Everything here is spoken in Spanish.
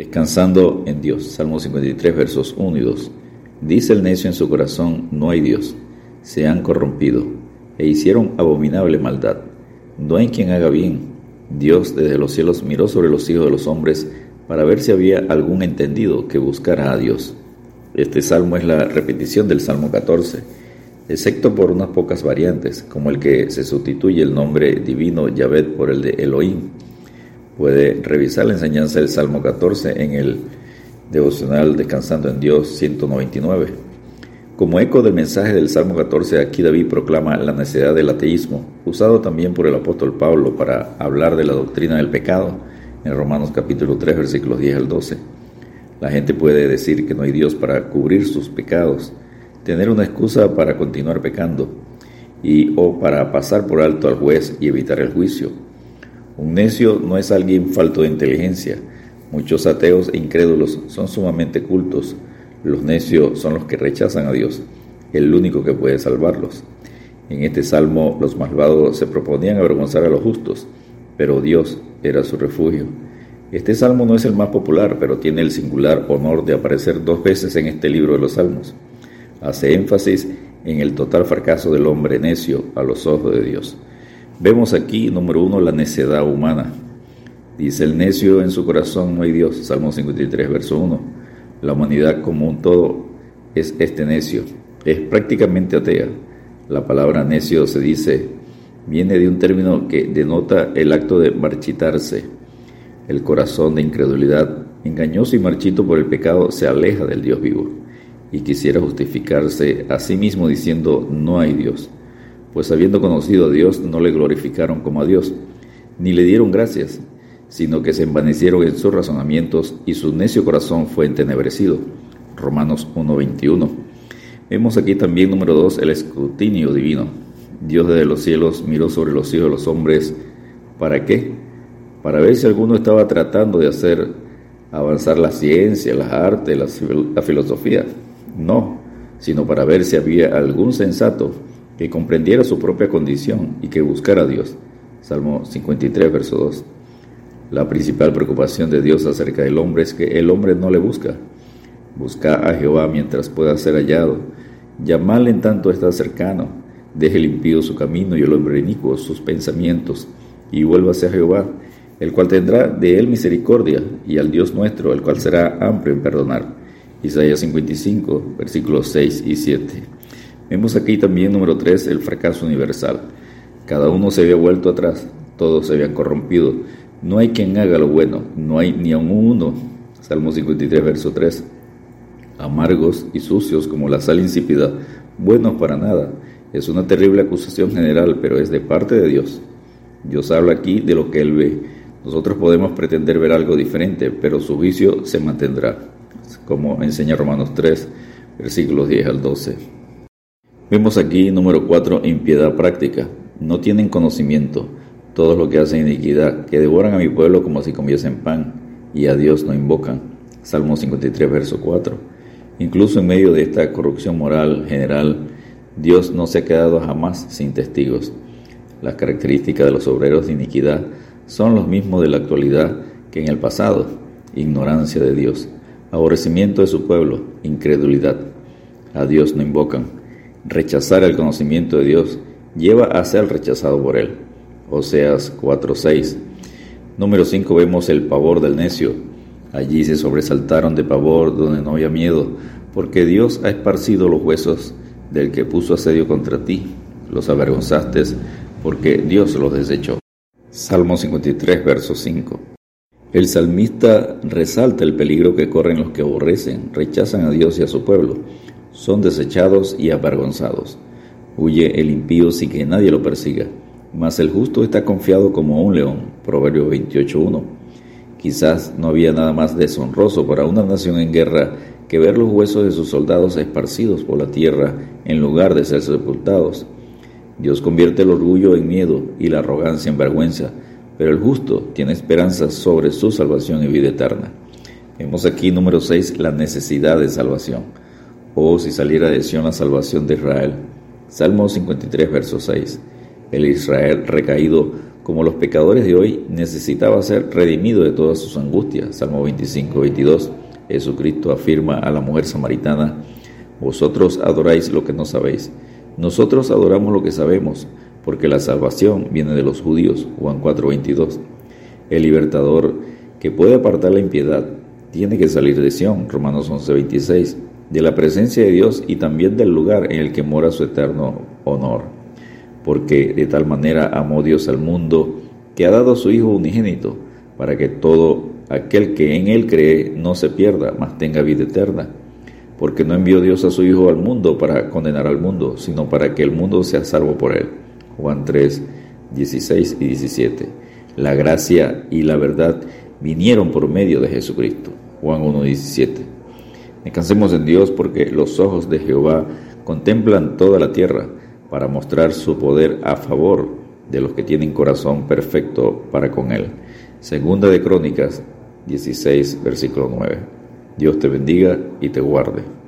Descansando en Dios. Salmo 53, versos 1 y 2. Dice el necio en su corazón, no hay Dios. Se han corrompido e hicieron abominable maldad. No hay quien haga bien. Dios desde los cielos miró sobre los hijos de los hombres para ver si había algún entendido que buscara a Dios. Este salmo es la repetición del Salmo 14, excepto por unas pocas variantes, como el que se sustituye el nombre divino Yahvet por el de Elohim Puede revisar la enseñanza del Salmo 14 en el devocional Descansando en Dios 199. Como eco del mensaje del Salmo 14, aquí David proclama la necesidad del ateísmo, usado también por el apóstol Pablo para hablar de la doctrina del pecado en Romanos capítulo 3 versículos 10 al 12. La gente puede decir que no hay Dios para cubrir sus pecados, tener una excusa para continuar pecando y o para pasar por alto al juez y evitar el juicio. Un necio no es alguien falto de inteligencia. Muchos ateos e incrédulos son sumamente cultos. Los necios son los que rechazan a Dios, el único que puede salvarlos. En este salmo los malvados se proponían avergonzar a los justos, pero Dios era su refugio. Este salmo no es el más popular, pero tiene el singular honor de aparecer dos veces en este libro de los salmos. Hace énfasis en el total fracaso del hombre necio a los ojos de Dios. Vemos aquí, número uno, la necedad humana. Dice el necio en su corazón no hay Dios, Salmo 53, verso 1. La humanidad como un todo es este necio, es prácticamente atea. La palabra necio se dice, viene de un término que denota el acto de marchitarse. El corazón de incredulidad, engañoso y marchito por el pecado, se aleja del Dios vivo y quisiera justificarse a sí mismo diciendo no hay Dios pues habiendo conocido a Dios no le glorificaron como a Dios, ni le dieron gracias, sino que se envanecieron en sus razonamientos y su necio corazón fue entenebrecido. Romanos 1.21. Vemos aquí también, número 2, el escrutinio divino. Dios desde los cielos miró sobre los hijos de los hombres. ¿Para qué? Para ver si alguno estaba tratando de hacer avanzar la ciencia, las artes, la filosofía. No, sino para ver si había algún sensato que comprendiera su propia condición y que buscara a Dios. Salmo 53, verso 2. La principal preocupación de Dios acerca del hombre es que el hombre no le busca. Busca a Jehová mientras pueda ser hallado. Llamarle en tanto está cercano. Deje limpio su camino y el hombre inicuo sus pensamientos. Y vuélvase a Jehová, el cual tendrá de él misericordia, y al Dios nuestro, el cual será amplio en perdonar. Isaías 55, versículos 6 y 7. Vemos aquí también, número 3, el fracaso universal. Cada uno se había vuelto atrás, todos se habían corrompido. No hay quien haga lo bueno, no hay ni aun uno. Salmo 53, verso 3. Amargos y sucios como la sal insípida, buenos para nada. Es una terrible acusación general, pero es de parte de Dios. Dios habla aquí de lo que Él ve. Nosotros podemos pretender ver algo diferente, pero su juicio se mantendrá, como enseña Romanos 3, versículos 10 al 12. Vemos aquí, número 4, impiedad práctica. No tienen conocimiento, todos los que hacen iniquidad, que devoran a mi pueblo como si comiesen pan, y a Dios no invocan. Salmo 53, verso 4. Incluso en medio de esta corrupción moral general, Dios no se ha quedado jamás sin testigos. Las características de los obreros de iniquidad son los mismos de la actualidad que en el pasado. Ignorancia de Dios, aborrecimiento de su pueblo, incredulidad. A Dios no invocan Rechazar el conocimiento de Dios lleva a ser rechazado por Él. Oseas 4:6. Número 5 vemos el pavor del necio. Allí se sobresaltaron de pavor donde no había miedo, porque Dios ha esparcido los huesos del que puso asedio contra ti. Los avergonzaste porque Dios los desechó. Salmo 53, verso 5. El salmista resalta el peligro que corren los que aborrecen, rechazan a Dios y a su pueblo son desechados y avergonzados. Huye el impío sin que nadie lo persiga, mas el justo está confiado como un león. Proverbio 28.1. Quizás no había nada más deshonroso para una nación en guerra que ver los huesos de sus soldados esparcidos por la tierra en lugar de ser sepultados. Dios convierte el orgullo en miedo y la arrogancia en vergüenza, pero el justo tiene esperanza sobre su salvación y vida eterna. Vemos aquí número 6 la necesidad de salvación o si saliera de Sion la salvación de Israel. Salmo 53, verso 6. El Israel recaído como los pecadores de hoy, necesitaba ser redimido de todas sus angustias. Salmo 25, 22. Jesucristo afirma a la mujer samaritana, vosotros adoráis lo que no sabéis. Nosotros adoramos lo que sabemos, porque la salvación viene de los judíos. Juan 4, 22. El libertador que puede apartar la impiedad tiene que salir de Sión. Romanos 11, 26. De la presencia de Dios y también del lugar en el que mora su eterno honor porque de tal manera amó Dios al mundo que ha dado a su Hijo unigénito, para que todo aquel que en Él cree no se pierda, mas tenga vida eterna. Porque no envió Dios a su Hijo al mundo para condenar al mundo, sino para que el mundo sea salvo por Él. Juan 3, 16 y 17. La gracia y la verdad vinieron por medio de Jesucristo. Juan 1, 17. Descansemos en Dios porque los ojos de Jehová contemplan toda la tierra para mostrar su poder a favor de los que tienen corazón perfecto para con Él. Segunda de Crónicas 16, versículo 9. Dios te bendiga y te guarde.